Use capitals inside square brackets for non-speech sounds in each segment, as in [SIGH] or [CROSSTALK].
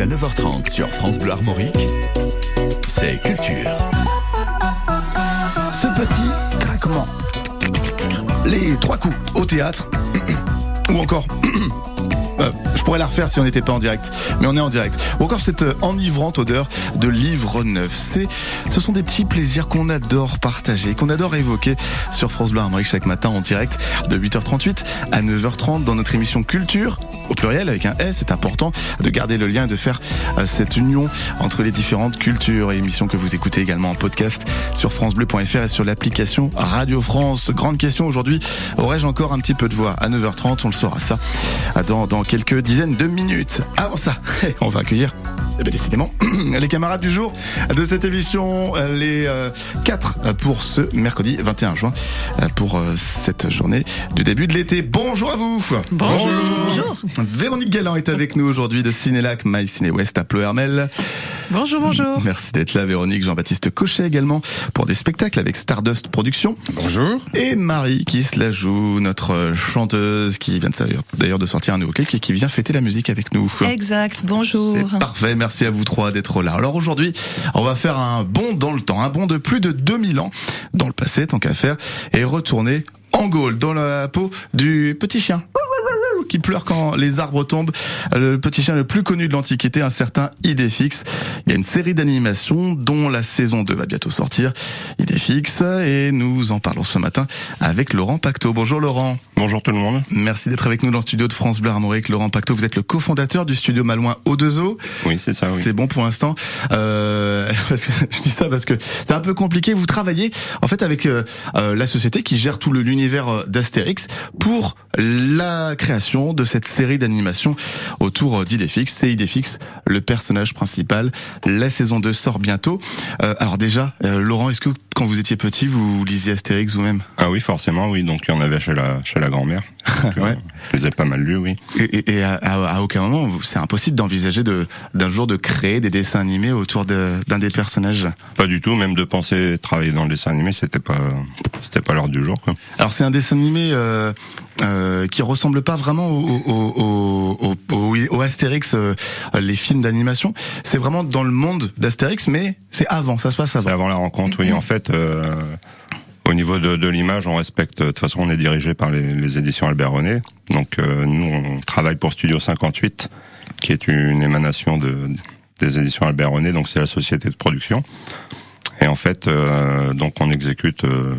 jusqu'à 9h30 sur France Bleu Armorique, c'est Culture. Ce petit craquement. Les trois coups au théâtre. Ou encore. [COUGHS] Euh, je pourrais la refaire si on n'était pas en direct, mais on est en direct. Ou encore cette euh, enivrante odeur de livre neuf. Ce sont des petits plaisirs qu'on adore partager, qu'on adore évoquer sur France Bleu Armorique chaque matin en direct de 8h38 à 9h30 dans notre émission Culture au pluriel avec un S. C'est important de garder le lien et de faire euh, cette union entre les différentes cultures et émissions que vous écoutez également en podcast sur francebleu.fr et sur l'application Radio France. Grande question aujourd'hui, aurais-je encore un petit peu de voix à 9h30 On le saura ça dans, dans quelques dizaines de minutes. Avant ça, [LAUGHS] on va accueillir eh bien, décidément, [CLEARS THROAT] les camarades du jour de cette émission, les euh, quatre pour ce mercredi 21 juin, euh, pour cette journée du début de l'été. Bonjour à vous Bonjour, Bonjour. Véronique Galland est avec nous aujourd'hui de Cinélac My Ciné West à Ploermel. Bonjour, bonjour. Merci d'être là, Véronique. Jean-Baptiste Cochet également pour des spectacles avec Stardust Productions. Bonjour. Et Marie qui se la joue, notre chanteuse qui vient d'ailleurs de sortir un nouveau clip et qui vient fêter la musique avec nous. Exact, bonjour. Parfait, merci à vous trois d'être là. Alors aujourd'hui, on va faire un bond dans le temps, un bond de plus de 2000 ans dans le passé, tant qu'à faire, et retourner en Gaule, dans la peau du petit chien qui pleure quand les arbres tombent. Le petit chien le plus connu de l'Antiquité, un certain Idéfix. Il y a une série d'animations dont la saison 2 va bientôt sortir. Idéfix, et nous en parlons ce matin avec Laurent Pacto. Bonjour Laurent. Bonjour tout le monde. Merci d'être avec nous dans le studio de France Bleu Armorique. Laurent Pacto, vous êtes le cofondateur du studio Malouin O2O. Oui, c'est ça, oui. C'est bon pour l'instant. Euh, [LAUGHS] parce que, je dis ça parce que c'est un peu compliqué. Vous travaillez en fait avec euh, la société qui gère tout l'univers d'Astérix pour la création de cette série d'animation autour d'Idéfix. C'est Idéfix, le personnage principal. La saison 2 sort bientôt. Euh, alors déjà, euh, Laurent, est-ce que quand vous étiez petit, vous lisiez Astérix vous-même? Ah oui, forcément, oui. Donc il y en avait chez la, chez la grand-mère. ouais. Je les ai pas mal lus, oui. Et, et à, à, aucun moment, c'est impossible d'envisager de d'un jour de créer des dessins animés autour d'un des personnages. Pas du tout, même de penser travailler dans le dessin animé, c'était pas c'était pas l'heure du jour. Quoi. Alors c'est un dessin animé euh, euh, qui ressemble pas vraiment au, au, au, au Astérix, euh, les films d'animation. C'est vraiment dans le monde d'Astérix, mais c'est avant, ça se passe avant. C'est avant la rencontre, oui. En fait, euh, au niveau de, de l'image, on respecte. De toute façon, on est dirigé par les, les éditions Albert René. Donc, euh, nous, on travaille pour Studio 58, qui est une émanation de, des éditions Albert René. Donc, c'est la société de production. Et en fait, euh, donc, on exécute euh,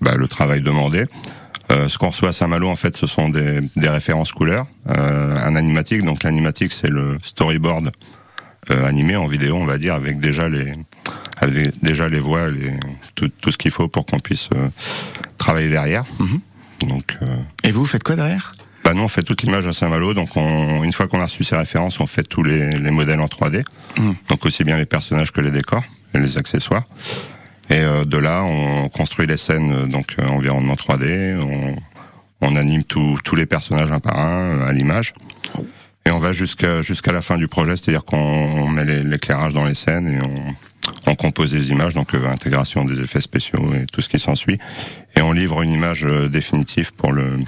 bah, le travail demandé. Euh, ce qu'on reçoit à Saint-Malo, en fait, ce sont des, des références couleurs, euh, un animatique. Donc l'animatique, c'est le storyboard euh, animé en vidéo, on va dire, avec déjà les, avec déjà les voix, les, tout, tout ce qu'il faut pour qu'on puisse euh, travailler derrière. Mm -hmm. Donc. Euh, Et vous, faites quoi derrière? bah nous, on fait toute l'image à Saint-Malo. Donc, on, une fois qu'on a reçu ces références, on fait tous les, les modèles en 3D. Mm. Donc, aussi bien les personnages que les décors et les accessoires. Et euh, de là, on construit les scènes, donc euh, environnement 3D. On, on anime tous les personnages un par un euh, à l'image. Et on va jusqu'à jusqu'à la fin du projet, c'est-à-dire qu'on met l'éclairage dans les scènes et on, on compose des images, donc euh, intégration des effets spéciaux et tout ce qui s'ensuit. Et on livre une image euh, définitive pour le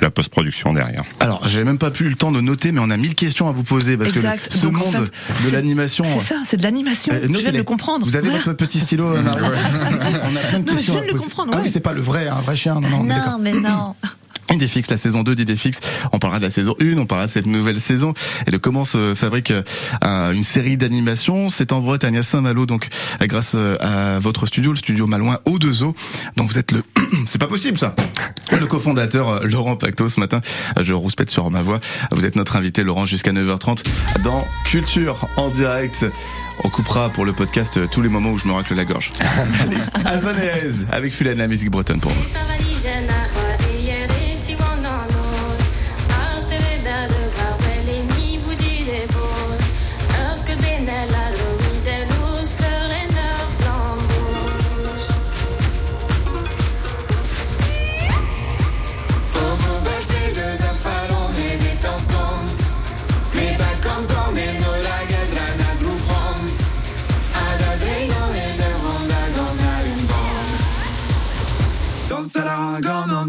la post-production derrière. Alors, j'ai même pas pu le temps de noter, mais on a mille questions à vous poser parce exact. que ce Donc, monde en fait, de l'animation. C'est ça, c'est de l'animation. Euh, je viens de le comprendre. Vous avez voilà. votre petit stylo, Marie. [LAUGHS] on a plein de non, questions. je viens de à le poser. comprendre. Ah ouais. oui, c'est pas le vrai, un vrai chien. Non, non, non mais non. [LAUGHS] Idéfix, la saison 2 d'Idéfix. On parlera de la saison 1, on parlera de cette nouvelle saison et de comment se fabrique euh, une série d'animations. C'est en Bretagne, à Saint-Malo, donc grâce à votre studio, le studio Malouin O2O. Donc vous êtes le... [CLEARS THROAT] C'est pas possible ça Le cofondateur Laurent Pacto ce matin. Je rouspète sur ma voix. Vous êtes notre invité Laurent jusqu'à 9h30 dans Culture en direct. On coupera pour le podcast tous les moments où je me racle la gorge. [LAUGHS] Allez, Alvanaise avec Fulane, la musique bretonne pour vous.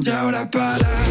y ahora para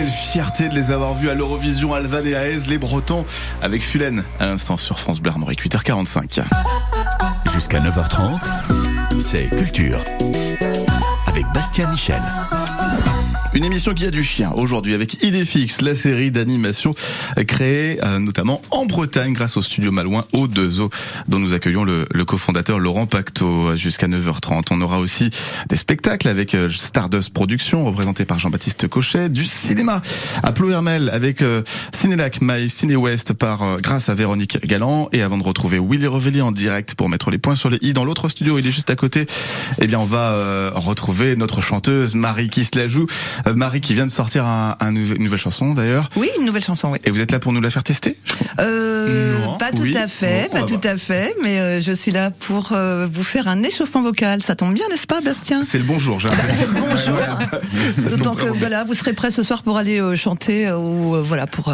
fierté de les avoir vus à l'Eurovision Alvan et Aez, les Bretons, avec Fulen à l'instant sur France Bleu Armorique, 8h45. Jusqu'à 9h30, c'est Culture avec Bastien Michel. Une émission qui a du chien aujourd'hui avec Idéfix, la série d'animation créée euh, notamment en Bretagne grâce au studio Malouin au 2 o dont nous accueillons le, le cofondateur Laurent Pacto jusqu'à 9h30. On aura aussi des spectacles avec euh, Stardust Productions représenté par Jean-Baptiste Cochet, du cinéma à Ploermel avec euh, Cinélac My Ciné West par grâce à Véronique Galland et avant de retrouver Willy Revelli en direct pour mettre les points sur les i dans l'autre studio, il est juste à côté. Eh bien on va retrouver notre chanteuse Marie qui se la joue euh, Marie qui vient de sortir un, un une nouvelle chanson d'ailleurs. Oui, une nouvelle chanson, oui. Et vous êtes là pour nous la faire tester euh, Pas tout à fait, pas tout à fait, mais euh, je suis là pour euh, vous faire un échauffement vocal. Ça tombe bien, n'est-ce pas, Bastien? C'est le bonjour, j'ai bah, C'est le bonjour. [LAUGHS] D'autant que voilà, vous serez prêt ce soir pour aller chanter ou voilà pour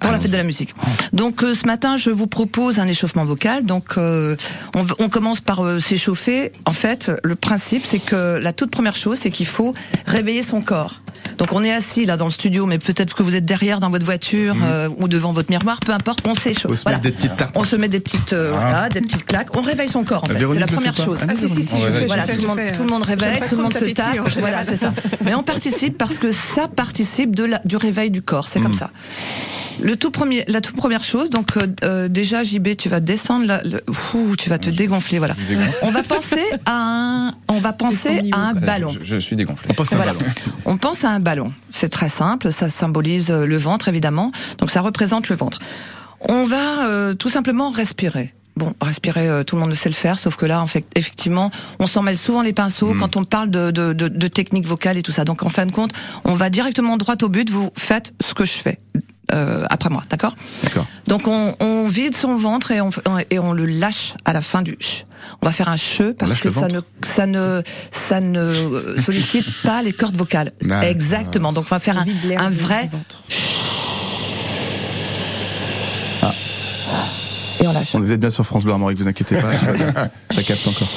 pour la fête de la musique. Donc ce matin, je vous propose un échauffement vocal. Donc on, on commence par s'échauffer. En fait, le principe, c'est que la toute première chose, c'est qu'il faut réveiller son corps. Donc on est assis là dans le studio, mais peut-être que vous êtes derrière dans votre voiture mhm. euh, ou devant votre miroir, peu importe, on s'échauffe. Voilà. Des petites on se met des petites, euh, ah. voilà, des petites claques. On réveille son corps. En fait. C'est la première chose. Ah, si, si, si, je fais, voilà, tout, le monde, tout le monde réveille, tout le monde se tape. Voilà, c'est ça. Mais on participe parce que ça participe de la, du réveil du corps. C'est comme mhm. ça. Le tout premier, la toute première chose, donc euh, euh déjà JB, tu vas descendre, là, le, fou, tu vas te dégonfler, voilà. On va penser à un, on va penser à un ballon. Je, suis dégonflé. On pense à un ballon. On pense à un ballon. C'est très simple, ça symbolise euh, le ventre évidemment, donc ça représente le ventre. On va euh, tout simplement respirer. Bon, respirer, euh, tout le monde ne sait le faire, sauf que là, en fait, effectivement, on s'en mêle souvent les pinceaux mm. quand on parle de, de, de, de technique vocale et tout ça. Donc, en fin de compte, on va directement droit au but. Vous faites ce que je fais. Euh, après moi, d'accord D'accord. Donc on, on, vide son ventre et on, et on le lâche à la fin du ch. On va faire un che parce que ça ne ça ne ça ne sollicite [LAUGHS] pas les cordes vocales. Exactement. Donc on va faire un, un vrai ah. Et on lâche. On vous êtes bien sur France Bleu Armorique, vous inquiétez pas, [LAUGHS] ça capte encore.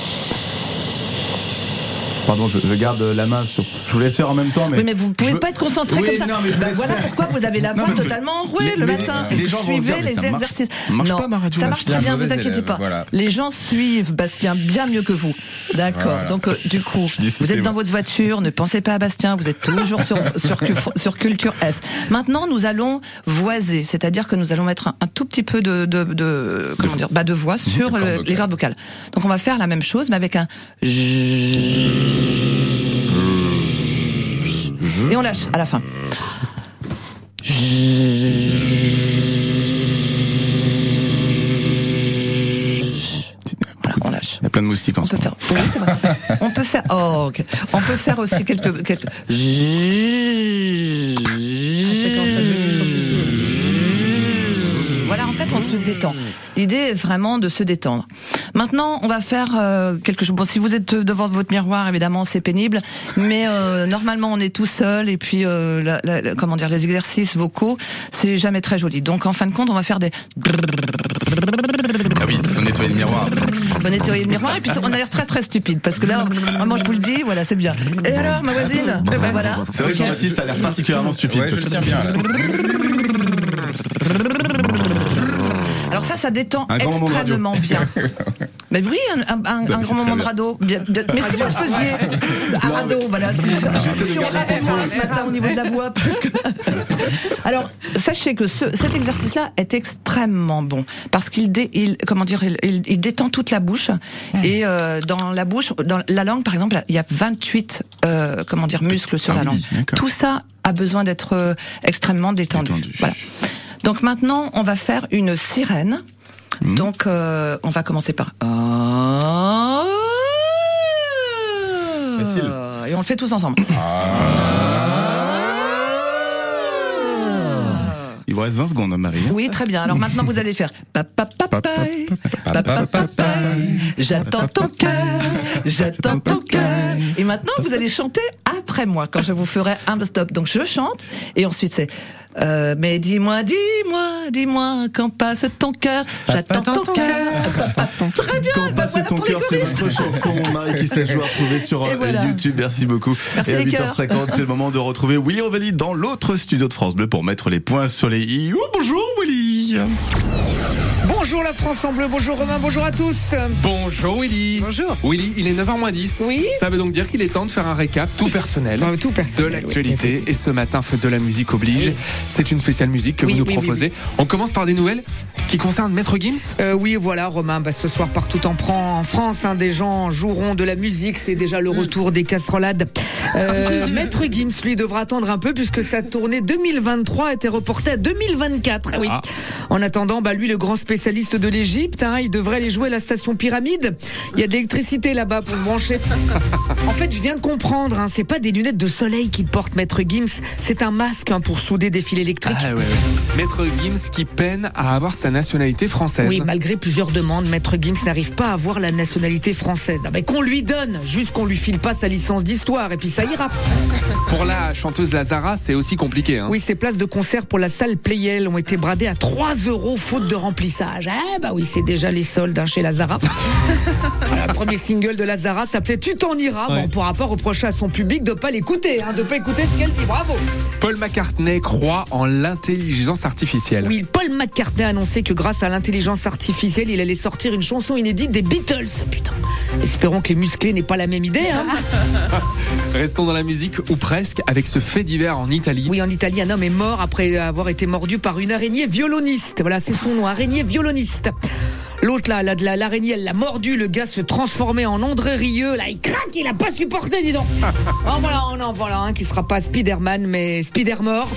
Pardon, je, garde la main sur. Je vous laisse faire en même temps, mais. Oui, mais vous pouvez pas être concentré comme ça. Non, mais bah, voilà pourquoi vous avez la voix totalement enrouée le matin. Les gens Suivez les exercices. Marche non, pas, ma ça marche très bien, vous inquiétez pas. Les gens suivent Bastien bien mieux que vous. D'accord. Donc, euh, du coup, [LAUGHS] vous êtes dans votre voiture, ne pensez pas à Bastien, vous êtes toujours sur, [LAUGHS] sur, sur Culture S. Maintenant, nous allons voiser, c'est-à-dire que nous allons mettre un, tout petit peu de, de, de comment dire, bas de voix sur les cordes vocales. Donc, on va faire la même chose, mais avec un et on lâche à la fin. Voilà, on lâche. Il y a plein de moustiques en on peut faire. Oui, vrai. on peut faire. Oh. On peut faire aussi quelques quelques. Ah, on se détend. L'idée est vraiment de se détendre. Maintenant, on va faire euh, quelque chose. Bon, si vous êtes devant votre miroir, évidemment, c'est pénible, mais euh, normalement, on est tout seul et puis, euh, comment dire, les exercices vocaux, c'est jamais très joli. Donc, en fin de compte, on va faire des. Ah oui, faut nettoyer le miroir. Faut nettoyer le miroir et puis on a l'air très très stupide parce que là, vraiment, je vous le dis, voilà, c'est bien. Et alors, ma voisine eh ben, voilà. C'est vrai que Jean-Baptiste a l'air particulièrement stupide. Ouais, je le tiens bien. Là. Alors ça, ça détend extrêmement bien. [LAUGHS] Mais oui, un, un- un- mais un c'est grand moment de radeau. Bien- bien- mais si vous le faisiez, [LAUGHS] un radeau, voilà. Si, si on pas ce matin au niveau de la voix. [LAUGHS] Alors, sachez que ce- cet exercice-là est extrêmement bon parce qu'il dé- il, comment dire, il, il- il détend toute la bouche et euh, dans la bouche, dans la langue par exemple, il y a 28 euh, comment dire muscles sur Ah la oui, langue. Tout ça a besoin d'être euh, extrêmement détendu. Détendu. Voilà. Donc maintenant, on va faire une sirène. Hmm. Donc, euh, on va commencer par. Ah. Facile. Et on le fait tous ensemble. Il vous reste 20 secondes, Marie. Oui, très bien. Alors maintenant, vous allez faire. J'attends ton cœur, j'attends ton cœur. Et maintenant, vous allez chanter après moi quand je vous ferai un stop. Donc je chante et ensuite c'est. Euh, mais dis-moi, dis-moi, dis-moi, quand passe ton cœur, j'attends ton cœur. Très bien. Quand bah passe voilà ton cœur, c'est votre chanson, Marie qui s'est jouée à retrouver sur euh, voilà. YouTube. Merci beaucoup. Merci et à les cœurs. 8h50, c'est le moment de retrouver Willy Rovelli dans l'autre studio de France Bleu pour mettre les points sur les i. Oh, bonjour Willy. Bonjour la France en bleu, bonjour Romain, bonjour à tous. Bonjour Willy. Bonjour. Willy, il est 9h10. Oui. Ça veut donc dire qu'il est temps de faire un récap tout personnel. Euh, tout personnel, De oui. l'actualité. Et ce matin, fête de la musique oblige. Oui. C'est une spéciale musique que Oui, vous nous oui, oui, proposez. On commence par des nouvelles qui concernent Maître Gims? Euh, oui, voilà, Romain. Bah, ce soir, partout en, Fran- en France, hein, des gens joueront de la musique. C'est déjà le retour des casserolades. Euh, Maître Gims, lui, devra attendre un peu puisque sa tournée 2023 a été reportée à 2024. Ah Oui. En attendant, bah, lui, le grand spécialiste de l'Égypte, hein, il devrait aller jouer à la station Pyramide. Il y a de l'électricité là-bas pour se brancher. en fait, je viens de comprendre. Hein, c'est pas des lunettes de soleil qu'il porte, Maître Gims. C'est un masque hein, pour souder des fils électriques. Ah ouais, ouais. Maître Gims qui peine à avoir sa nationalité française. Oui, malgré plusieurs demandes, Maître Gims n'arrive pas à avoir la nationalité française. Ah ben, qu'on lui donne, juste qu'on lui file pas sa licence d'histoire, et puis ça ira. Pour la chanteuse Lazara, c'est aussi compliqué. Hein. Oui, ces places de concert pour la salle Playel ont été bradées à 3 euros faute de remplissage. Ah bah oui, c'est déjà les soldes hein, chez Lazara. [LAUGHS] Le premier single de Lazara s'appelait Tu t'en iras. Bon, on pourra pas reprocher à son public de pas l'écouter, hein, de pas écouter ce qu'elle dit. Bravo. Paul McCartney croit en l'intelligence artificielle. Oui, Paul McCartney a annoncé que grâce à l'intelligence artificielle, il allait sortir une chanson inédite des Beatles. Putain. Espérons que les musclés n'aient pas la même idée. Hein. [LAUGHS] Restons dans la musique, ou presque, avec ce fait divers en Italie. Oui, en Italie, un homme est mort après avoir été mordu par une araignée violoniste. Voilà, c'est son nom, araignée violoniste. L'autre là, là, de la- l'araignée, elle l'a mordu, le gars se transformait en André Rieu, là il craque, il a pas supporté, dis donc. En [LAUGHS] voilà, en en voilà un qui sera pas Spider-Man, mais Spider-Mort.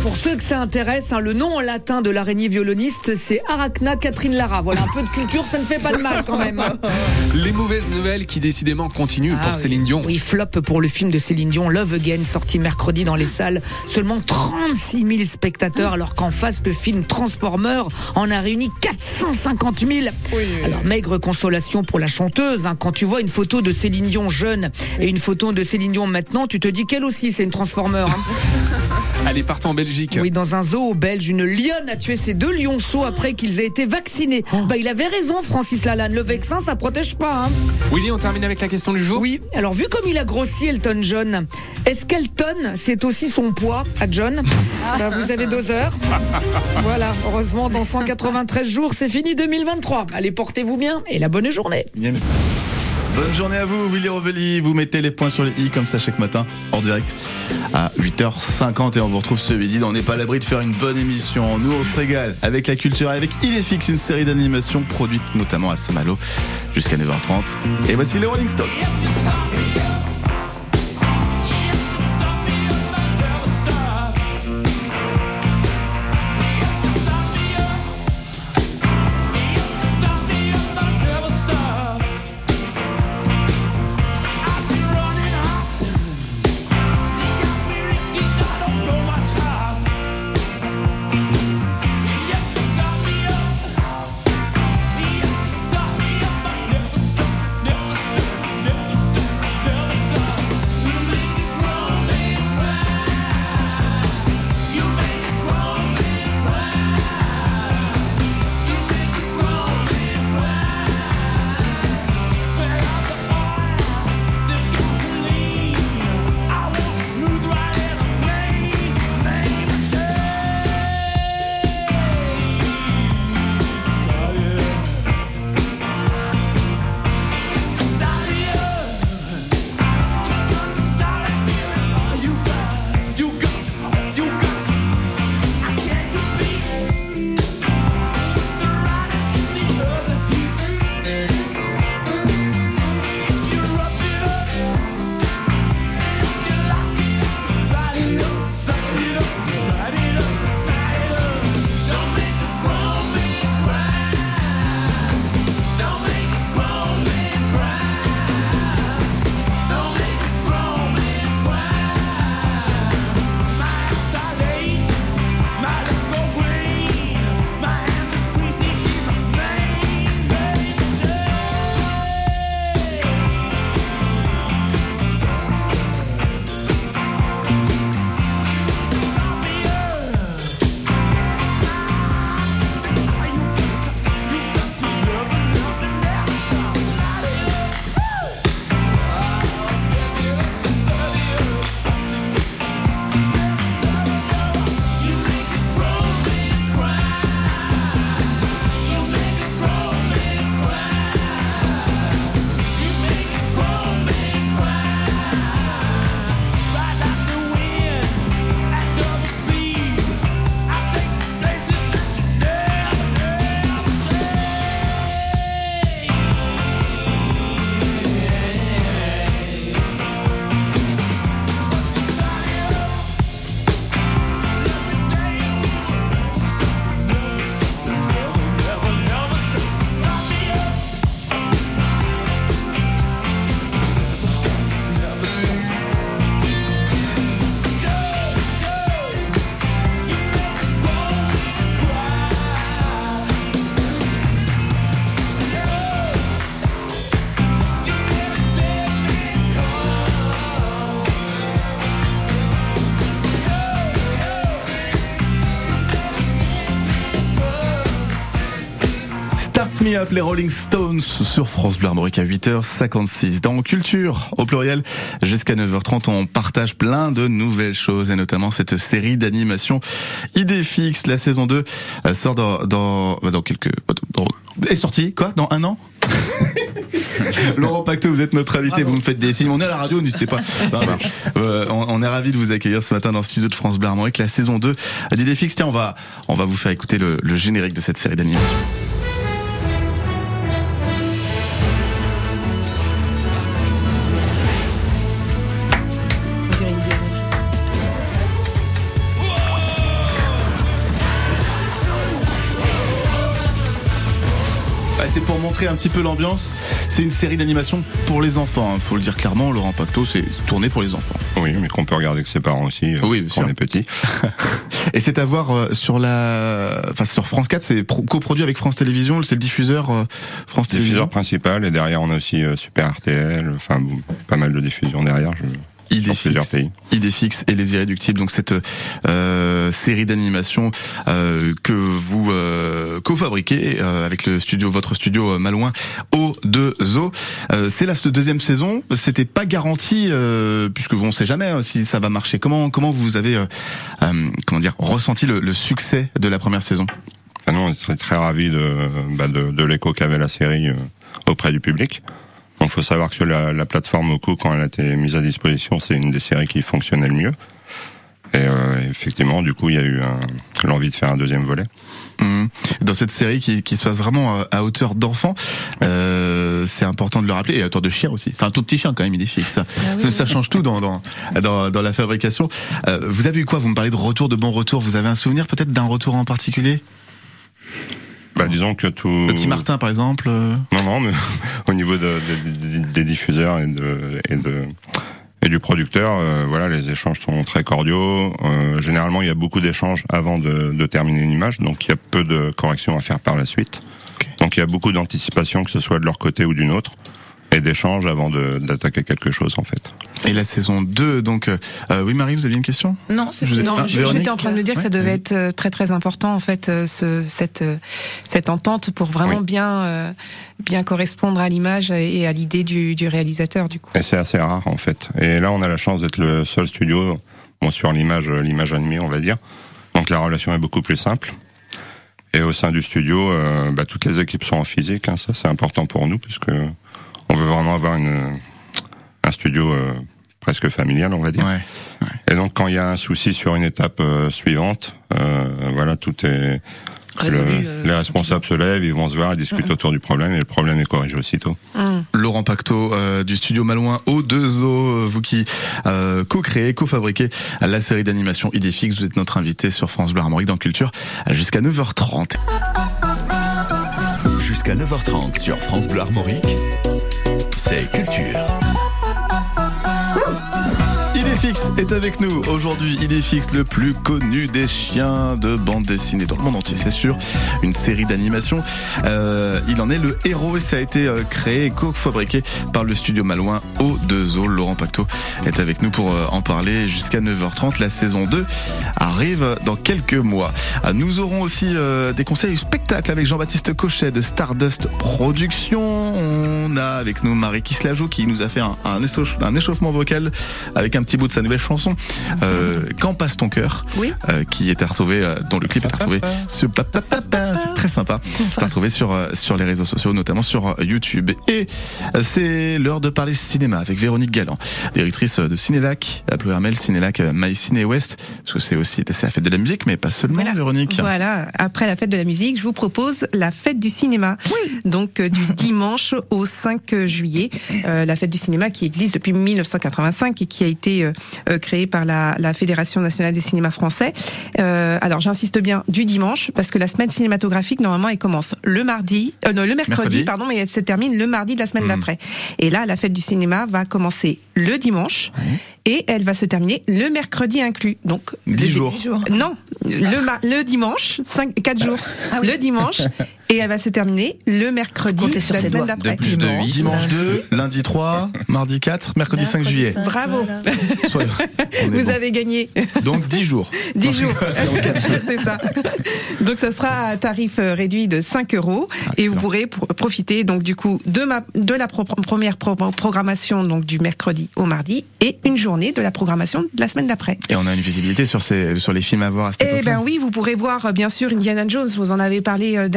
Pour ceux que ça intéresse, hein, le nom en latin de l'araignée violoniste, c'est Arachna Catherine Lara. Voilà, un peu de culture, ça ne fait pas de mal quand même. hein. Les mauvaises nouvelles qui décidément continuent Ah pour oui. Céline Dion. Oui, flop pour le film de Céline Dion, Love Again, sorti mercredi dans les salles. Seulement 36 000 spectateurs, alors qu'en face, le film Transformer en a réuni 450 000. Alors, maigre consolation pour la chanteuse. hein. Quand tu vois une photo de Céline Dion jeune et une photo de Céline Dion maintenant, tu te dis qu'elle aussi, c'est une Transformer. hein. [LAUGHS] Elle est partie en Belgique. Oui, dans un zoo belge, une lionne a tué ses deux lionceaux après qu'ils aient été vaccinés. Bah, il avait raison, Francis Lalanne. Le vexin, ça protège pas. Hein. Willy, on termine avec la question du jour. Oui, alors vu comme il a grossi Elton John, est-ce qu'Elton, c'est aussi son poids à John? [LAUGHS] Bah, Vous avez deux heures. [LAUGHS] Voilà, heureusement, dans 193 jours, c'est fini 2023. Allez, portez-vous bien et la bonne journée. Bonne journée à vous, Willy Rovelli. Vous mettez les points sur les i comme ça chaque matin, hors direct, à 8h50. Et on vous retrouve ce midi On n'est pas à l'abri de faire une bonne émission. Nous, on se régale avec la culture et avec Il est fixe, une série d'animations produite notamment à Saint-Malo jusqu'à 9h30. Et voici les Rolling Stones. Me Up, Rolling Stones sur France Bleu Armorique à 8h56. Dans Culture, au pluriel, jusqu'à 9h30, on partage plein de nouvelles choses et notamment cette série d'animation Idée fixe. La saison 2 euh, sort dans, dans, bah, dans quelques, dans- est sortie, quoi, dans un an? [LAUGHS] Laurent Pacto, vous êtes notre invité, vous me faites des signes. On est à la radio, n'hésitez pas. Euh, on, est ravis de vous accueillir ce matin dans le studio de France Bleu Armorique, la saison 2 d'Idée fixe. Tiens, on va, on va vous faire écouter le générique de cette série d'animation. Un petit peu l'ambiance. C'est une série d'animation pour les enfants. Il faut le dire clairement. Laurent Pacto, c'est tourné pour les enfants. Oui, mais qu'on peut regarder avec ses parents aussi, euh, Oui, quand on est petit. [LAUGHS] Et c'est à voir euh, sur la, enfin sur France 4. C'est pro- coproduit avec France Télévisions. C'est le diffuseur euh, France Télévisions. Diffuseur principal, et derrière on a aussi Super RTL, enfin pas mal de diffusions derrière, je, Idée fixe et les irréductibles. Donc cette euh, série d'animation euh, que vous euh, co-fabriquez euh, avec le studio, votre studio euh, Malouin au 2 Zo. Euh, c'est la deuxième saison. C'était pas garanti euh, puisque bon, on sait jamais hein, si ça va marcher. Comment comment vous avez comment dire ressenti le, le succès de la première saison? Ah non, on serait très ravis de, bah, de, de l'écho qu'avait la série auprès du public. Il faut savoir que sur la, la plateforme Oku, quand elle a été mise à disposition, c'est une des séries qui fonctionnait le mieux. Et euh, effectivement, du coup, il y a eu l'envie de faire un deuxième volet. Mhm. Dans cette série qui, qui se passe vraiment à, à hauteur d'enfant, euh, c'est important de le rappeler, et à hauteur de chien aussi. C'est un tout petit chien quand même, il est fixe. Ça, ça, ça change tout dans, dans, dans, dans la fabrication. Euh, vous avez eu quoi? Vous me parlez de retour, de bon retour. Vous avez un souvenir peut-être d'un retour en particulier? Bah, disons que tout. Le petit Martin par exemple euh, Non, non, mais [LAUGHS] au niveau de, de- de- des diffuseurs et de, et de et du producteur, euh, voilà, les échanges sont très cordiaux. Euh, généralement, il y a beaucoup d'échanges avant de, de terminer une image, donc il y a peu de corrections à faire par la suite. Donc il y a beaucoup d'anticipation, que ce soit de leur côté ou d'une autre, et d'échanges avant de- d'attaquer quelque chose, en fait. Et la saison 2, donc... euh, euh, oui Marie, vous aviez une question? Non, Ah, J'étais en train de me dire que ça devait être euh, très très important en fait euh, ce, cette euh, cette entente pour vraiment Oui. bien euh, bien correspondre à l'image et à l'idée du, du réalisateur du coup. Et c'est assez rare, en fait. Et là, on a la chance d'être le seul studio, bon, sur l'image, l'image animée, on va dire. Donc la relation est beaucoup plus simple. Et au sein du studio, euh, bah, toutes les équipes sont en physique. hein, ça, c'est important pour nous, puisque on veut vraiment avoir une, un studio euh, presque familial, on va dire. Ouais. Et donc, quand il y a un souci sur une étape euh, suivante, euh, voilà, tout est Résolu, le- euh, les responsables se lèvent, ils vont se voir, ils discutent autour du problème, et le problème est corrigé aussitôt. Laurent Pacto euh, du studio Malouin au 2 o vous qui euh, co-créez, co-fabriquez la série d'animation Idéfix, vous êtes notre invité sur France Bleu Armorique dans Culture jusqu'à 9h30. Jusqu'à 9h30 sur France Bleu Armorique, c'est Culture. Idéfix est avec nous aujourd'hui. Idéfix, le plus connu des chiens de bande dessinée dans le monde entier, c'est sûr. Une série d'animation. Euh, il en est le héros et ça a été euh, créé et co-fabriqué par le studio Malouin au 2 o Laurent Pacto est avec nous pour euh, en parler jusqu'à 9h30. La saison 2 arrive dans quelques mois. Ah, Nous aurons aussi des conseils spectacles avec Jean-Baptiste Cochet de Stardust Productions. On a avec nous Marie Kislajou qui nous a fait un échauffement vocal avec un petit bout de sa nouvelle chanson. Euh, Quand passe ton cœur Oui. euh, qui est à retrouver, euh, dont le clip est à retrouver pa- c'est très sympa. C'est à retrouver sur euh, sur les réseaux sociaux, notamment sur euh, YouTube. Et euh, c'est l'heure de parler cinéma avec Véronique Galland, directrice de Cinélac, à Ploermel, Cinélac My Ciné West, parce que c'est aussi la fête de la musique, mais pas seulement Voilà. Véronique. Voilà, après la fête de la musique, je vous propose la fête du cinéma. Donc euh, du [LAUGHS] dimanche au 5 juillet, Euh, la fête du cinéma qui existe depuis 1985 et qui a été euh, créée par la, la Fédération nationale des cinémas français. Euh, alors j'insiste bien du dimanche parce que la semaine cinématographique normalement elle commence le mardi, euh, non le mercredi, Mercredi. pardon, mais elle se termine le mardi de la semaine Mhm. d'après. Et là la fête du cinéma va commencer le dimanche et elle va se terminer le mercredi inclus. Donc Dix le- jours. non, le, ma- le dimanche, 5, 4 jours. Le dimanche [LAUGHS] Et elle va se terminer le mercredi sur la semaine d'après. De plus de Dimanche. Dimanche 2, lundi 3, mardi 4, mercredi 5 Mercredi juillet. Bravo. voilà. [LAUGHS] Vous bon. avez gagné Donc 10 jours. 10 jours. [LAUGHS] c'est ça. Donc ça sera à tarif euh, réduit de 5 euros et vous pourrez pro- profiter donc du coup de ma de la pro- première pro- programmation donc du mercredi au mardi et une journée de la programmation de la semaine d'après. Et on a une visibilité sur, ces, sur les films à voir à cette Eh ben oui, vous pourrez voir euh, bien sûr Indiana Jones. Vous en avez parlé euh,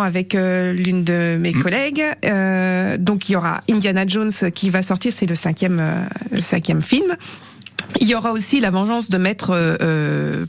avec euh, l'une de mes Mm. collègues. Euh, donc il y aura Indiana Jones qui va sortir, c'est le cinquième, euh, le cinquième film. Il y aura aussi la vengeance de maître euh, euh,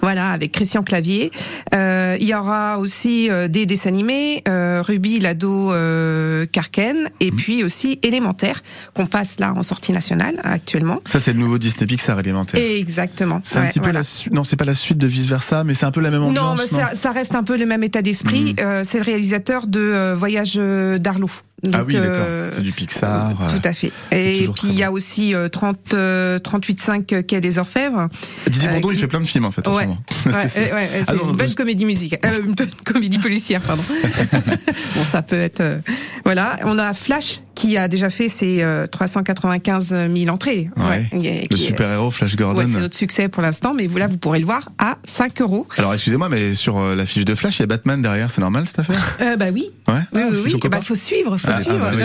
voilà, avec Christian Clavier. Euh, il y aura aussi euh, des dessins animés, euh, Ruby, l'ado euh, Karken, et Mm. puis aussi Élémentaire, qu'on passe là en sortie nationale actuellement. Ça, c'est le nouveau Disney Pixar élémentaire. Exactement. C'est un petit peu la suite. Non, c'est pas la suite de Vice Versa, mais c'est un peu la même ambiance. Non, mais ça, ça reste un peu le même état d'esprit. Euh, c'est le réalisateur de Voyage d'Arlo. Ah oui, d'accord. C'est du Pixar. euh, Tout à fait. Et puis il y a aussi euh, 30, euh, 38.5 Quai des Orfèvres. Didier Euh, Bourdon, il qui- fait plein de films en fait en ce Ouais. moment. Ouais, [LAUGHS] C'est euh, ouais, Ah une bonne comédie musicale, euh, une bonne [LAUGHS] comédie policière, pardon. [LAUGHS] bon, ça peut être. euh, voilà, on a Flash qui a déjà fait ses euh, 395 000 entrées. Ouais. et Le super-héros Flash Gordon. Ouais, c'est notre succès pour l'instant, mais vous là, vous pourrez le voir à 5 euros. Alors excusez-moi, mais sur euh, la fiche de Flash, il y a Batman derrière, c'est normal cette affaire? Euh, bah oui. Ouais. Oui, Ah, oui, qu'ils oui. ben, faut suivre, faut Ah, suivre. ah, bah oui,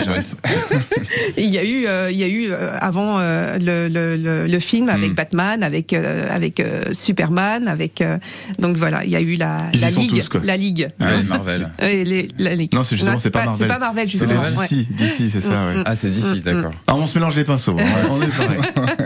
il y a eu, euh, il y a eu euh, avant euh, le, le, le, le film avec Mm. Batman, avec euh, avec euh, Superman, avec euh, donc voilà, il y a eu la, la ligue, tous, la ligue. Ah, Marvel. [LAUGHS] Et les, la ligue. Non, c'est justement, c'est pas, Marvel. C'est pas Marvel C'est justement. ouais. DC, DC, c'est ça, ouais. Ah, c'est d'ici, d'accord. Ah, on se mélange les pinceaux, hein. on est pareil.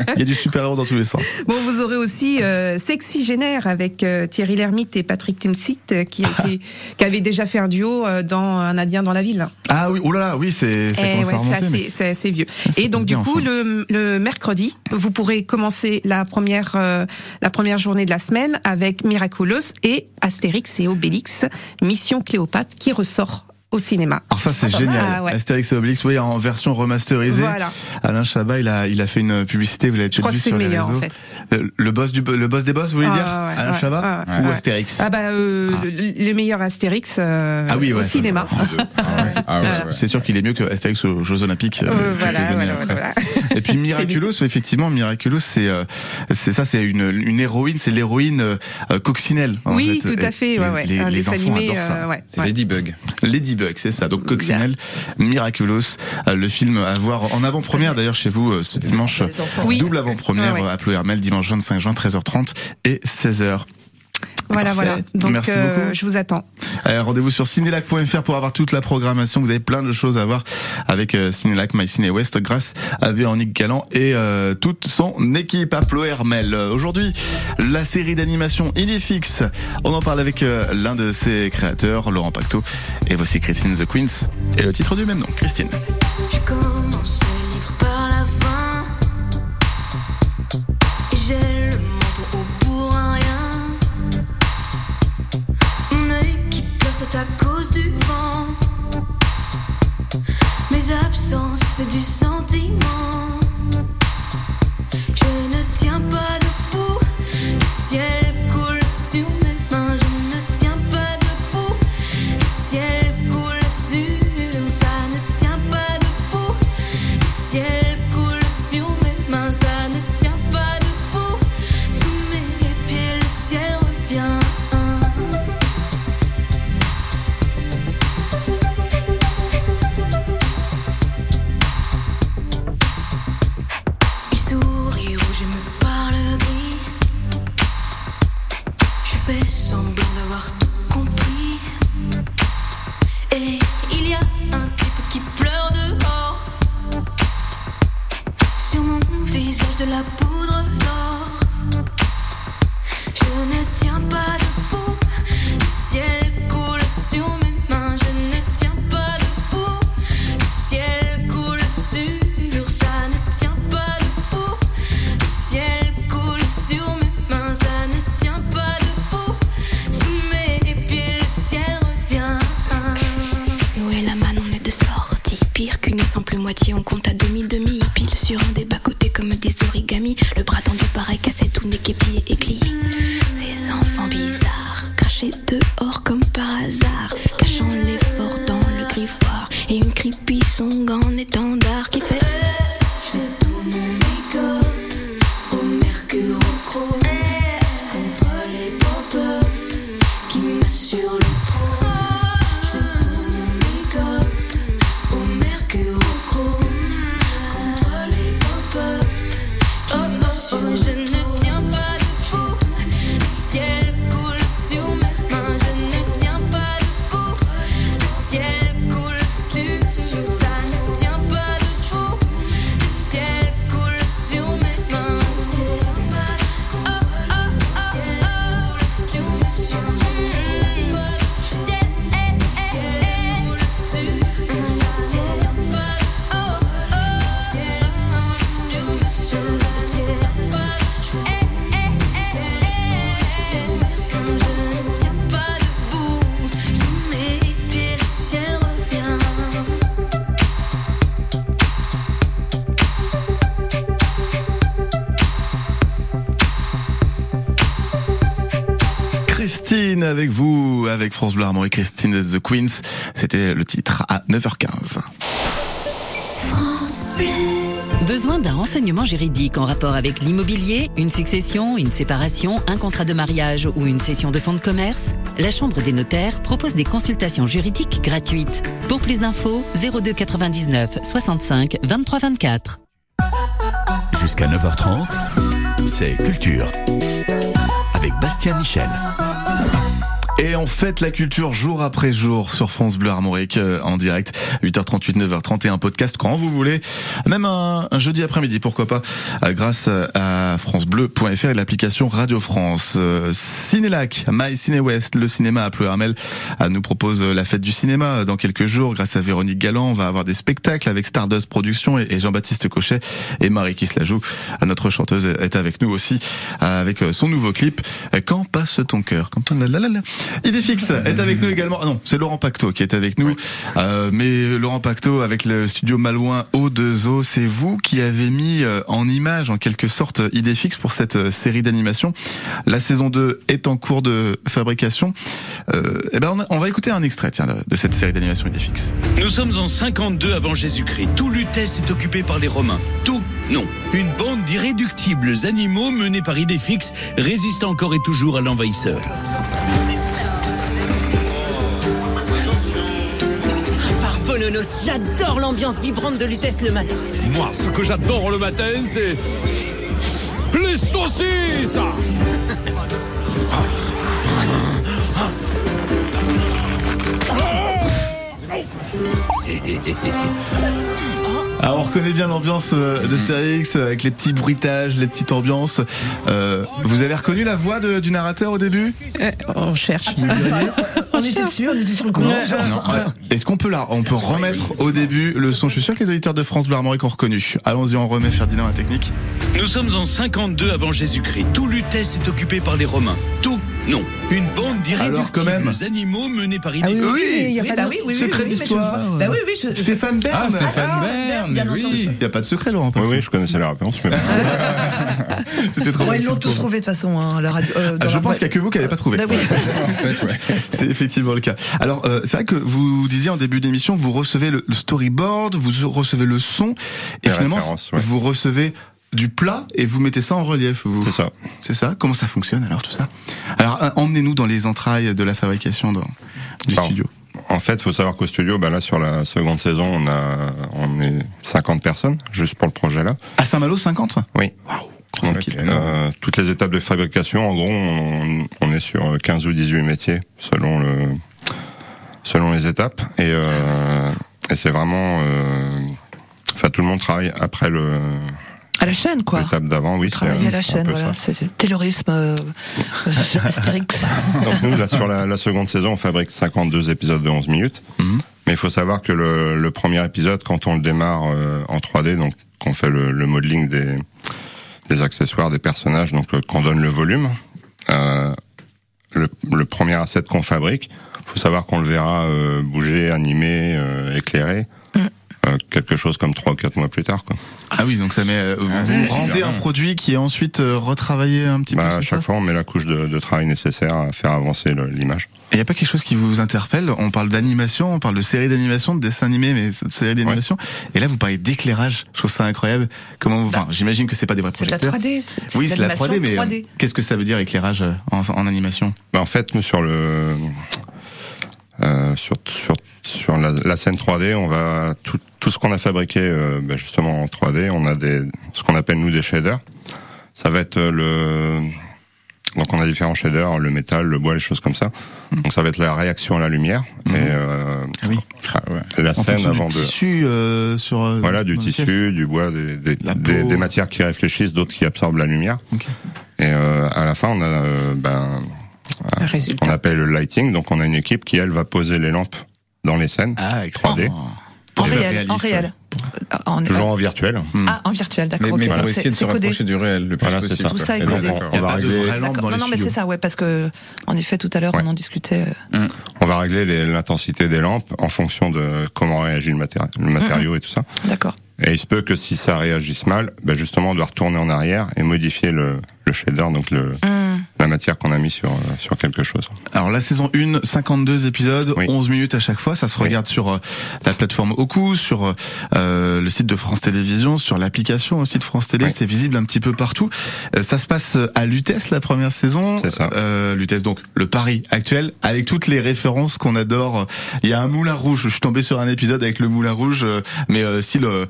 [LAUGHS] Il y a du super-héros dans tous les sens. Bon, vous aurez aussi Sexy Génère avec Thierry Lhermitte et Patrick Timsit qui a [LAUGHS] été, qui avait déjà fait un duo dans Un Indien dans la ville. Ah oui, oh là là, oui, c'est Eh ouais, c'est mais- assez, c'est assez vieux. ça Et donc du coup, le, le mercredi, vous pourrez commencer la première euh, la première journée de la semaine avec Miraculous et Astérix et Obélix, Mission Cléopâtre qui ressort au cinéma. Alors ça c'est Ah, génial. ah, ouais. Astérix et Obélix, oui, en version remasterisée. Voilà. Alain Chabat, il a, il a fait une publicité, vous l'avez peut-être vu c'est sur le les meilleur réseaux. en fait. Euh, Le boss du, le boss des boss, vous voulez Ah, dire ouais, Alain ouais, Chabat ouais, ou ouais. Astérix Ah bah euh, le, le meilleur Astérix euh, Ah oui, ouais, au cinéma. Ah ouais, [LAUGHS] C'est- sûr qu'il est mieux que Astérix aux Jeux Olympiques. euh, Euh, quelques voilà, années voilà, après. voilà, voilà. Et puis [LAUGHS] Miraculous, effectivement, Miraculous, c'est euh, c'est ça, c'est une, une héroïne, c'est l'héroïne euh, coccinelle. Oui, fait. tout à fait. Ouais, les, ouais. les- un les enfants animé. adorent ça. euh, ouais, C'est ouais. Ladybug. Ladybug, c'est ça. Donc Coccinelle, Miraculous, euh, le film à voir en avant-première d'ailleurs chez vous euh, ce dimanche. Oui. Double avant-première Ouais, ouais. euh, à Pleu Hermel, dimanche 25 juin, 13h30 et 16h. Voilà, Parfait. voilà. Donc Merci euh, beaucoup. je vous attends. Rendez-vous sur cinélac.fr pour avoir toute la programmation. Vous avez plein de choses à voir avec euh, Cinélac, My Ciné West, grâce à Véronique Galland et euh, toute son équipe à Plo Hermel. Euh, Aujourd'hui, la série d'animation Idifix. On en parle avec euh, l'un de ses créateurs, Laurent Pacto. Et voici Christine the Queens et le titre du même nom, Christine. Je commence Simple moitié, on compte à demi-demi. Pile sur un des bas-côtés comme des origamis. Le bras tendu pareil cassé, tout n'est qu'épié et plié. Ces enfants bizarres chercher dehors comme par hasard, cachant l'effort dans le griffoir et une creepy song en étendard qui France Armorique, Christine The Queens. C'était le titre à 9h15. Besoin d'un renseignement juridique en rapport avec l'immobilier, une succession, une séparation, un contrat de mariage ou une cession de fonds de commerce? La Chambre des notaires propose des consultations juridiques gratuites. Pour plus d'infos, 02 99 65 23 24. Jusqu'à 9h30, c'est Culture. Avec Bastien Michel. Et on fête la culture jour après jour sur France Bleu Armorique euh, en direct. 8h38 9h30 et un podcast quand vous voulez. Même un, un jeudi après-midi pourquoi pas euh, grâce à francebleu.fr et l'application Radio France. Euh, Cinélac My Ciné West le cinéma à Pleuramel euh, nous propose la fête du cinéma dans quelques jours. Grâce à Véronique Galland on va avoir des spectacles avec Stardust Productions et, Jean-Baptiste Cochet et Marie qui se la joue notre chanteuse est avec nous aussi avec son nouveau clip Quand passe ton cœur? Quand. Idéfix est avec nous également. Ah non, c'est Laurent Pacto qui est avec nous. Euh, mais Laurent Pacto avec le studio Malouin O2O, c'est vous qui avez mis euh, en image en quelque sorte Idéfix pour cette euh, série d'animation. La saison 2 est en cours de fabrication. Euh, eh ben on, a- on va écouter un extrait tiens, de, de cette série d'animation Idéfix. Nous sommes en 52 avant Jésus-Christ. Tout Lutèce est occupé par les Romains. Tout Non. Une bande d'irréductibles animaux menés par Idéfix résiste encore et toujours à l'envahisseur. J'adore l'ambiance vibrante de Lutèce le matin. Moi, ce que j'adore le matin, c'est. Les saucisses [LAUGHS] Ah, on reconnaît bien l'ambiance euh, d'Astérix euh, avec les petits bruitages, les petites ambiances. Euh, vous avez reconnu la voix de- du narrateur au début? On cherche. On était dessus, on était sur le coup. Est-ce qu'on peut là, on peut remettre au début le son? Je suis sûr que les auditeurs de France Bleu Armorique ont reconnu. Allons-y, on remet Ferdinand la technique. Nous sommes en 52 avant Jésus-Christ. Tout Lutèce est occupé par les Romains. Tout Non. Une bande Alors, quand même. d'irréductibles animaux menés par Ah oui, oui, il y a pas oui, oui, secret oui, oui, d'histoire. Bah oui, oui, je- Stéphane Bern. Ah, Stéphane Ah, Bern, mais oui. entendu. Il n'y a pas de secret, Laurent. Oui, oui, je connaissais la réponse. Mais... [LAUGHS] C'était trop Bon, ils l'ont tous trouvé de toute façon, hein, la radio. euh, Ah, je pense qu'il n'y a que vous qui n'avez pas trouvé. Bah oui. [LAUGHS] C'est effectivement le cas. Alors, euh, c'est vrai que vous disiez en début d'émission, vous recevez le, storyboard, vous recevez le son, et Les finalement, ouais. vous recevez du plat et vous mettez ça en relief. Vous. C'est ça. C'est ça? Comment ça fonctionne alors tout ça? Alors, emmenez-nous dans les entrailles de la fabrication du Alors, studio. En fait, faut savoir qu'au studio, bah là, sur la seconde saison, on a, on est 50 personnes, juste pour le projet là. À Saint-Malo, 50 Oui. Donc, équipe. euh, toutes les étapes de fabrication, en gros, on, on est sur 15 ou 18 métiers selon le, selon les étapes, et, euh, et c'est vraiment, euh, enfin, tout le monde travaille après le À la chaîne, quoi. l'étape d'avant, oui. c'est Travailler à la c'est un chaîne, peu voilà. ça. C'est terrorisme, euh, [LAUGHS] Astérix. Donc nous, là, sur la, la seconde saison, on fabrique 52 épisodes de 11 minutes. Mais il faut savoir que le, le premier épisode, quand on le démarre euh, en 3D, donc qu'on fait le, le modeling des, des accessoires, des personnages, donc euh, qu'on donne le volume, euh, le, le premier asset qu'on fabrique, faut savoir qu'on le verra euh, bouger, animer, euh, éclairer. Quelque chose comme trois ou quatre mois plus tard. Quoi. Ah oui, donc ça met. euh, Vous, vous rendez un produit qui est ensuite euh, retravaillé un petit peu. Bah, à c'est chaque ça fois, on met la couche de, de travail nécessaire à faire avancer l'image. Il n'y a pas quelque chose qui vous interpelle? On parle d'animation, on parle de série d'animation, de dessin animé, mais de série d'animation. Et là, vous parlez d'éclairage. Je trouve ça incroyable. Comment vous, enfin, j'imagine que c'est pas des vrais C'est de la projecteurs. 3D. Oui, c'est la l'animation 3D, mais euh, 3D. qu'est-ce que ça veut dire éclairage en, en animation? Bah, en fait, sur le euh, sur sur sur la, la scène 3D, on va tout tout ce qu'on a fabriqué euh, bah, justement en 3D, on a des ce qu'on appelle nous des shaders. Ça va être euh, le donc on a différents shaders, le métal, le bois, les choses comme ça. Donc ça va être la réaction à la lumière et euh, Ah oui. la En scène fonction avant du de tissu euh, sur. euh, voilà du tissu, pièce. du bois, des des, des matières qui réfléchissent, d'autres qui absorbent la lumière. Et euh, à la fin, on a euh, ben ce qu'on appelle le lighting. Donc on a une équipe qui elle va poser les lampes dans les scènes Ah, 3D. En réel, en réel. En- Toujours en virtuel. Ah, en virtuel, d'accord. Mais, ok. mais pour essayer c'est- de se c'est codé. rapprocher du réel le plus Voilà, c'est possible. ça. Tout ça est codé. on, on va régler. Non, non, mais c'est ça, ouais, parce que, en effet, tout à l'heure, on en discutait. euh, on va régler l'intensité des lampes en fonction de comment réagit le, matéri- le matériau et tout ça. D'accord. Et il se peut que si ça réagisse mal, ben justement, on doit retourner en arrière et modifier le, le shader, donc le, la matière qu'on a mis sur, euh, sur quelque chose. Alors la saison 1, 52 épisodes, 11 minutes à chaque fois, ça se regarde sur euh, la plateforme Oku, sur euh, le site de France Télévisions, sur l'application aussi de France Télé, c'est visible un petit peu partout. Euh, ça se passe à Lutèce la première saison. C'est ça. Euh, Lutèce donc le Paris actuel avec toutes les références qu'on adore. Il y a un moulin rouge, je suis tombé sur un épisode avec le moulin rouge mais euh, style euh,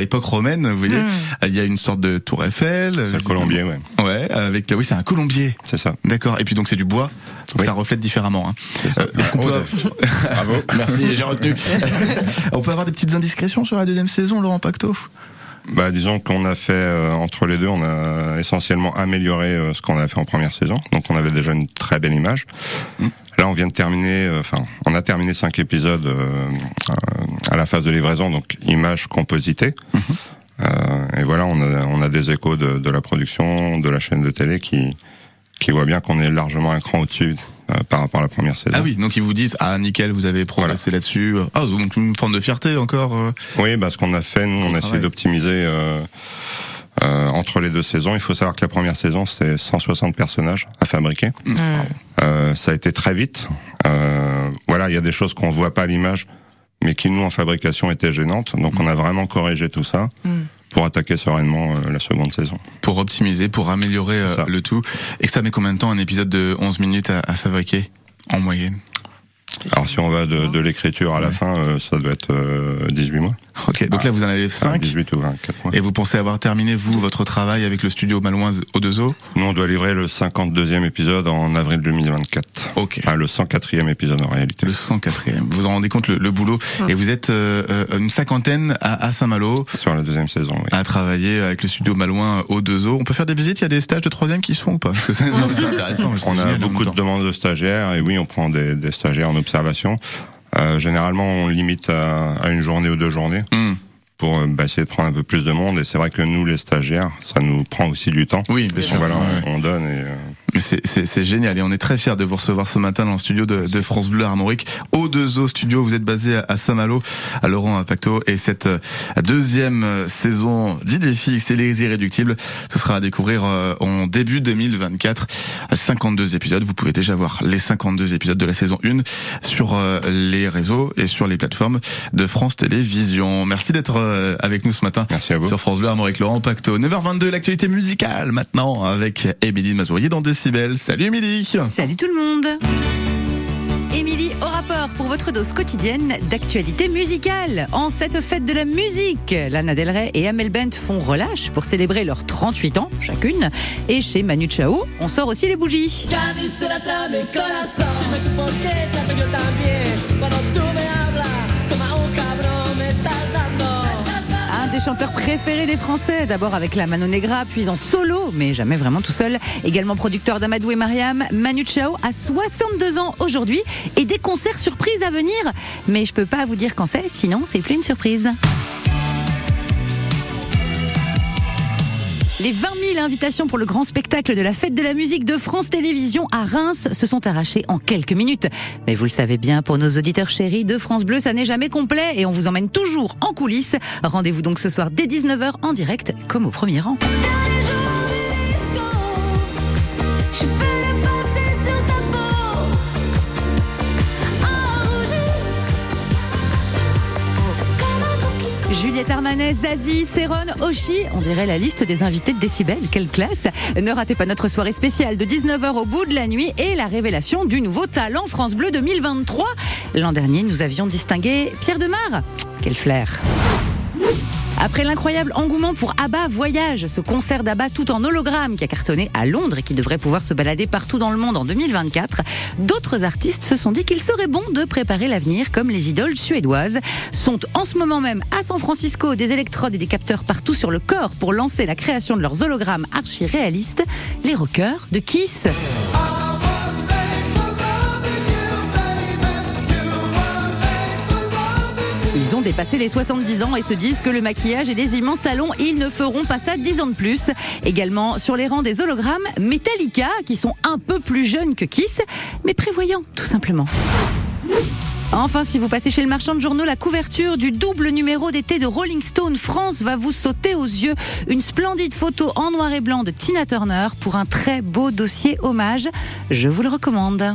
époque romaine, vous voyez. Il y a une sorte de tour Eiffel. C'est un colombier, ouais. Ouais, avec oui, c'est un colombier. C'est ça. D'accord. Et puis donc c'est du bois, donc ça reflète différemment. Hein. ça. Euh, qu'on [LAUGHS] Bravo, merci, j'ai retenu. [LAUGHS] On peut avoir des petites indiscrétions sur la deuxième saison, Laurent Pacto Bah, disons qu'on a fait euh, entre les deux, on a essentiellement amélioré euh, ce qu'on avait fait en première saison. Donc, on avait déjà une très belle image. Là, on vient de terminer, euh, enfin, on a terminé cinq épisodes euh, euh, à la phase de livraison, donc image compositée. Euh, et voilà, on a, on a des échos de, de la production, de la chaîne de télé qui qui voient bien qu'on est largement un cran au-dessus euh, par rapport à la première saison. Ah oui, donc ils vous disent ah nickel, vous avez progressé là-dessus. Ah donc une forme de fierté encore. euh. Oui, bah, ce qu'on a fait, nous, on a essayé d'optimiser euh, euh, entre les deux saisons. Il faut savoir que la première saison, c'est 160 personnages à fabriquer. Euh, ça a été très vite. Euh, voilà, il y a des choses qu'on voit pas à l'image, mais qui nous en fabrication étaient gênantes. Donc, on a vraiment corrigé tout ça pour attaquer sereinement euh, la seconde saison. Pour optimiser, pour améliorer euh, le tout. Et que ça met combien de temps un épisode de 11 minutes à, à fabriquer en moyenne? Alors, si on va de, de l'écriture à la fin, euh, ça doit être euh, 18 mois. Ok, donc là vous en avez 5 18 ou 24 mois. Et vous pensez avoir terminé vous votre travail avec le studio Malouin au 2 o Nous, on doit livrer le 52e épisode en avril 2024. Ok. Enfin, le 104e épisode en réalité. Le 104e. Vous vous en rendez compte le, le boulot Et vous êtes euh, euh, une cinquantaine à, à Saint-Malo. Sur la deuxième saison, oui. À travailler avec le studio Malouin au 2 o On peut faire des visites? Il y a des stages de troisième qui se font ou pas? Parce que c'est [LAUGHS] non, mais c'est intéressant. On a beaucoup de demandes de stagiaires et oui, on prend des, des stagiaires en observation. Euh, généralement, on limite à, à une journée ou deux journées Hmm. pour euh, bah, essayer de prendre un peu plus de monde. Et c'est vrai que nous, les stagiaires, ça nous prend aussi du temps. Oui, bien sûr. Voilà, Ouais, on, on donne et euh, c'est- c'est c'est génial et on est très fiers de vous recevoir ce matin dans le studio de, de France Bleu Armorique. O2O Studio, vous êtes basé à, à Saint-Malo, à Laurent Pacto et cette euh, deuxième euh, saison d'Idées fixes et les irréductibles, ce sera à découvrir euh, en début 2024 à 52 épisodes. Vous pouvez déjà voir les 52 épisodes de la saison 1 sur les réseaux et sur les plateformes de France Télévisions. Merci d'être avec nous ce matin sur France Bleu Armorique. Laurent Pacto, 9h22, l'actualité musicale maintenant avec Émilie Mazourier dans Décibel. Salut Émilie Salut tout le monde Émilie au rapport pour votre dose quotidienne d'actualité musicale. En cette fête de la musique, Lana Del Rey et Amel Bent font relâche pour célébrer leurs 38 ans chacune. Et chez Manu Chao, on sort aussi les bougies. Des chanteurs préférés des Français, d'abord avec la Mano Negra, puis en solo, mais jamais vraiment tout seul. Également producteur d'Amadou et Mariam, Manu Chao a 62 ans aujourd'hui et des concerts surprises à venir. Mais je peux pas vous dire quand c'est, sinon c'est plus une surprise. Les 20 000 invitations pour le grand spectacle de la fête de la musique de France Télévisions à Reims se sont arrachées en quelques minutes. Mais vous le savez bien, pour nos auditeurs chéris de France Bleu, ça n'est jamais complet et on vous emmène toujours en coulisses. Rendez-vous donc ce soir dès 19h en direct, comme au premier rang. Juliette Armanet, Zazie, Céron, Oshi, on dirait la liste des invités de Décibel, quelle classe Ne ratez pas notre soirée spéciale de 19h au bout de la nuit et la révélation du nouveau talent France Bleu 2023. L'an dernier, nous avions distingué Pierre Demar. Quel flair après l'incroyable engouement pour ABBA Voyage, ce concert d'ABBA tout en hologramme qui a cartonné à Londres et qui devrait pouvoir se balader partout dans le monde en 2024, d'autres artistes se sont dit qu'il serait bon de préparer l'avenir comme les idoles suédoises sont en ce moment même à San Francisco des électrodes et des capteurs partout sur le corps pour lancer la création de leurs hologrammes archi-réalistes, les rockers de Kiss. Ont dépassé les 70 ans et se disent que le maquillage et les immenses talons, ils ne feront pas ça 10 ans de plus. Également sur les rangs des hologrammes, Metallica, qui sont un peu plus jeunes que Kiss, mais prévoyants, tout simplement. Enfin, si vous passez chez le marchand de journaux, la couverture du double numéro d'été de Rolling Stone France va vous sauter aux yeux. Une splendide photo en noir et blanc de Tina Turner pour un très beau dossier hommage. Je vous le recommande.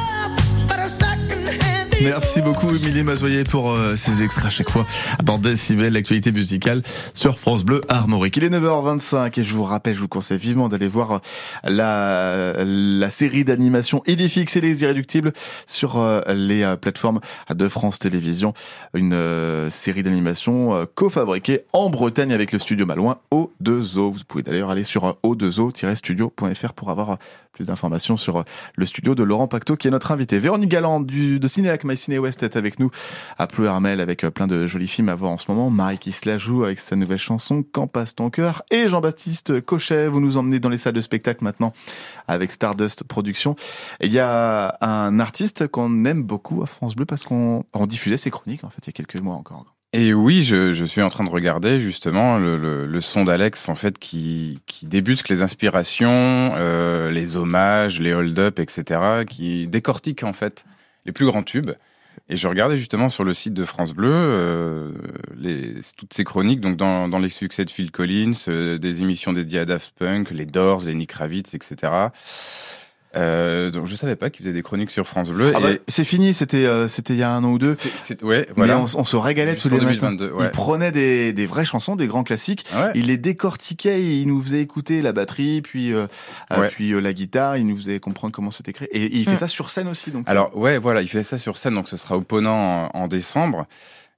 Merci beaucoup Émilie Mazoyer pour euh, ces extraits à chaque fois dans Décibel, l'actualité musicale sur France Bleu Armorique. Il est 9h25 et je vous rappelle, je vous conseille vivement d'aller voir euh, la, la série d'animation Idifix et les Irréductibles sur euh, les plateformes de France Télévisions. Une série d'animation co-fabriquée en Bretagne avec le studio Malouin O2O. Vous pouvez d'ailleurs aller sur o2o-studio.fr pour avoir plus d'informations sur le studio de Laurent Pacto qui est notre invité. Véronique Galland du, de Cinéac My Ciné West est avec nous à Pleu Armel avec plein de jolis films à voir en ce moment. Marie qui se la joue avec sa nouvelle chanson Quand passe ton cœur? Et Jean-Baptiste Cochet. Vous nous emmenez dans les salles de spectacle maintenant avec Stardust Productions. Il y a un artiste qu'on aime beaucoup à France Bleu parce qu'on diffusait ses chroniques en fait il y a quelques mois encore. Et oui, je, suis en train de regarder justement le son d'Alex en fait qui, qui débusque les inspirations, euh, les hommages, les hold-up, etc., qui décortique en fait les plus grands tubes. Et je regardais justement sur le site de France Bleu euh, les, toutes ces chroniques, donc dans, dans les succès de Phil Collins, euh, des émissions dédiées à Daft Punk, les Doors, les Nick Kravitz, etc. Euh, donc je savais pas qu'il faisait des chroniques sur France Bleu. Ah bah, c'est fini, c'était euh, c'était il y a un an ou deux. C'est, ouais, voilà. Mais on, on se régalait tous les 2022, matins. Ouais. Il prenait des, des vraies chansons, des grands classiques. Ouais. Il les décortiquait, il nous faisait écouter la batterie, puis euh, Ouais. puis euh, la guitare. Il nous faisait comprendre comment c'était créé. Et, il fait Hmm. ça sur scène aussi. Donc Alors ouais, voilà, il fait ça sur scène, donc ce sera au Ponant en, en décembre.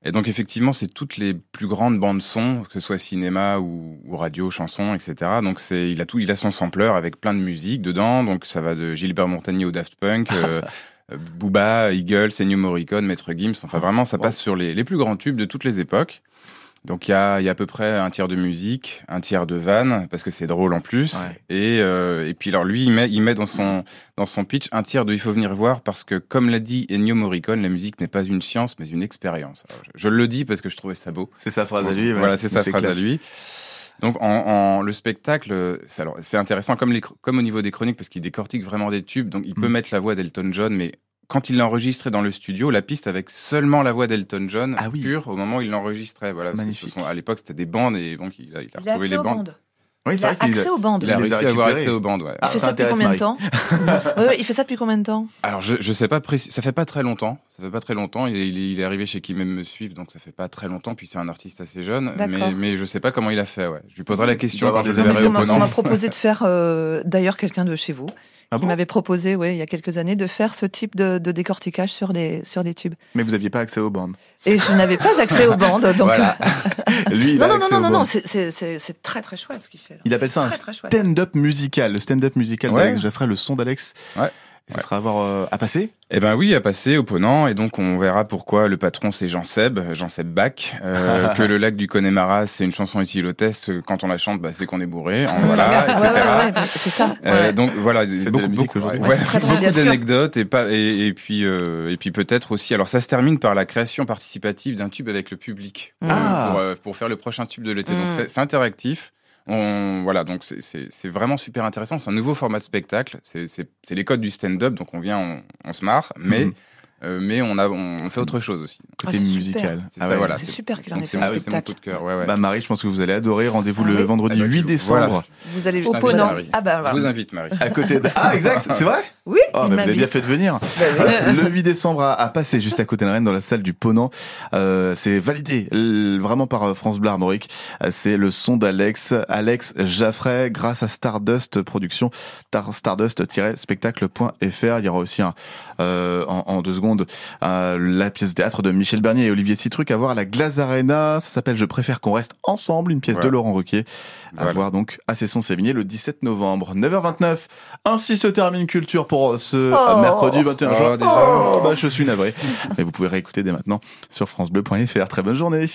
Et donc effectivement, c'est toutes les plus grandes bandes son, que ce soit cinéma ou, ou radio, chanson, etc. Donc c'est, il a tout, il a son sampler avec plein de musique dedans. Donc ça va de Gilbert Montagnier au Daft Punk, euh, [LAUGHS] euh, Booba, Eagles, Ennio Morricone, Maître Gims. Enfin vraiment, ça passe sur les, les plus grands tubes de toutes les époques. Donc il y a, y a à peu près un tiers de musique, un tiers de vanne parce que c'est drôle en plus. Ouais. Et euh, et puis alors lui il met il met dans son dans son pitch un tiers de il faut venir voir parce que comme l'a dit Ennio Morricone, la musique n'est pas une science mais une expérience. Je, je le dis parce que je trouvais ça beau. C'est sa phrase à lui. ouais. Voilà, c'est sa phrase classe. à lui. Donc en, en- le spectacle, c'est alors c'est intéressant comme les comme au niveau des chroniques parce qu'il décortique vraiment des tubes. Donc il peut Mm. mettre la voix d'Elton John, mais quand il l'a enregistré dans le studio, la piste avec seulement la voix d'Elton John Ah oui. pure au moment où il l'enregistrait. Voilà, Magnifique. ce sont- à l'époque c'était des bandes et donc il a, il a Il a retrouvé les bandes. bandes. Oui, Il a accès aux bandes. Il a réussi à avoir accès aux bandes. Ouais. Ah, Il fait ça ça depuis combien de temps? Ouais, ouais, Il fait ça depuis combien de temps? Alors je je sais pas précis, ça fait pas très longtemps. Ça fait pas très longtemps. Il est, il est, il est arrivé chez qui même me suivre, donc ça fait pas très longtemps. Puis c'est un artiste assez jeune, mais D'accord. mais je sais pas comment il a fait. Ouais, je lui poserai la question quand je verrai au on m'a proposé de faire, euh, d'ailleurs, quelqu'un de chez vous, Ah qui bon m'avait proposé, ouais, il y a quelques années, de faire ce type de, de décortiquage sur des, sur des tubes. Mais vous aviez pas accès aux bandes. Et je n'avais pas accès aux bandes, donc. Voilà. [LAUGHS] Lui, il non, a non, non, non, non, non, c'est- très très chouette ce qu'il fait. là. Il appelle ça un Très, stand-up musical. Le stand-up musical Ouais. d'Alex Jaffray, le son d'Alex. Ouais. Et ce sera à voir euh, à passer Eh ben oui, à passer au Ponant, et donc on verra pourquoi le patron c'est Jean Seb, Jean Seb Bach, euh, [LAUGHS] que le lac du Connemara c'est une chanson utile au test. Quand on la chante, bah, c'est qu'on est bourré, en voilà, etc. Ouais, ouais, c'est ça. Euh, donc voilà, beaucoup, musique beaucoup, beaucoup d'anecdotes et pas et, et puis euh, et puis peut-être aussi. Alors ça se termine par la création participative d'un tube avec le public Ah. pour, euh, pour faire le prochain tube de l'été. Donc Mm. c'est interactif. On, voilà, donc c'est- vraiment super intéressant. C'est un nouveau format de spectacle. C'est les codes du stand-up. Donc on vient, on, on se marre, mais Mhm. Euh, mais on a on fait autre chose aussi. Côté Ah, c'est super. musical. C'est Ah ça, ouais. voilà. C'est super qu'il en ait c'est fait un mon spectacle. coup de cœur. Ouais, ouais. Bah Marie, je pense que vous allez adorer. Rendez-vous Ah le oui vendredi Ah bah, 8 tu- décembre. voilà. Vous allez Ponant. Marie. Ah bah Je vous invite, Marie. À côté de... Ah exact, c'est vrai Oui, Oh, bah, vous avez bien fait de venir. Bah le 8 décembre à, à passer juste à côté de Rennes dans la salle du Ponant. Euh, c'est validé vraiment par euh, France Bleu Armorique. C'est le son d'Alex, Alex Jaffray, grâce à Stardust Production, tar- stardust-spectacle.fr. Il y aura aussi un, euh, en, en deux secondes euh, la pièce de théâtre de Michel Bernier et Olivier Citruc à voir à la Glaze Arena. Ça s'appelle Je préfère qu'on reste ensemble, une pièce Voilà. de Laurent Ruquier. À Voilà. voir donc à Cesson Sévigné le 17 novembre, 9h29. Ainsi se termine Culture pour ce Oh. mercredi 21 Oh, juin. déjà. Oh, bah, je suis navré. Mais vous pouvez réécouter dès maintenant sur FranceBleu.fr. Très bonne journée.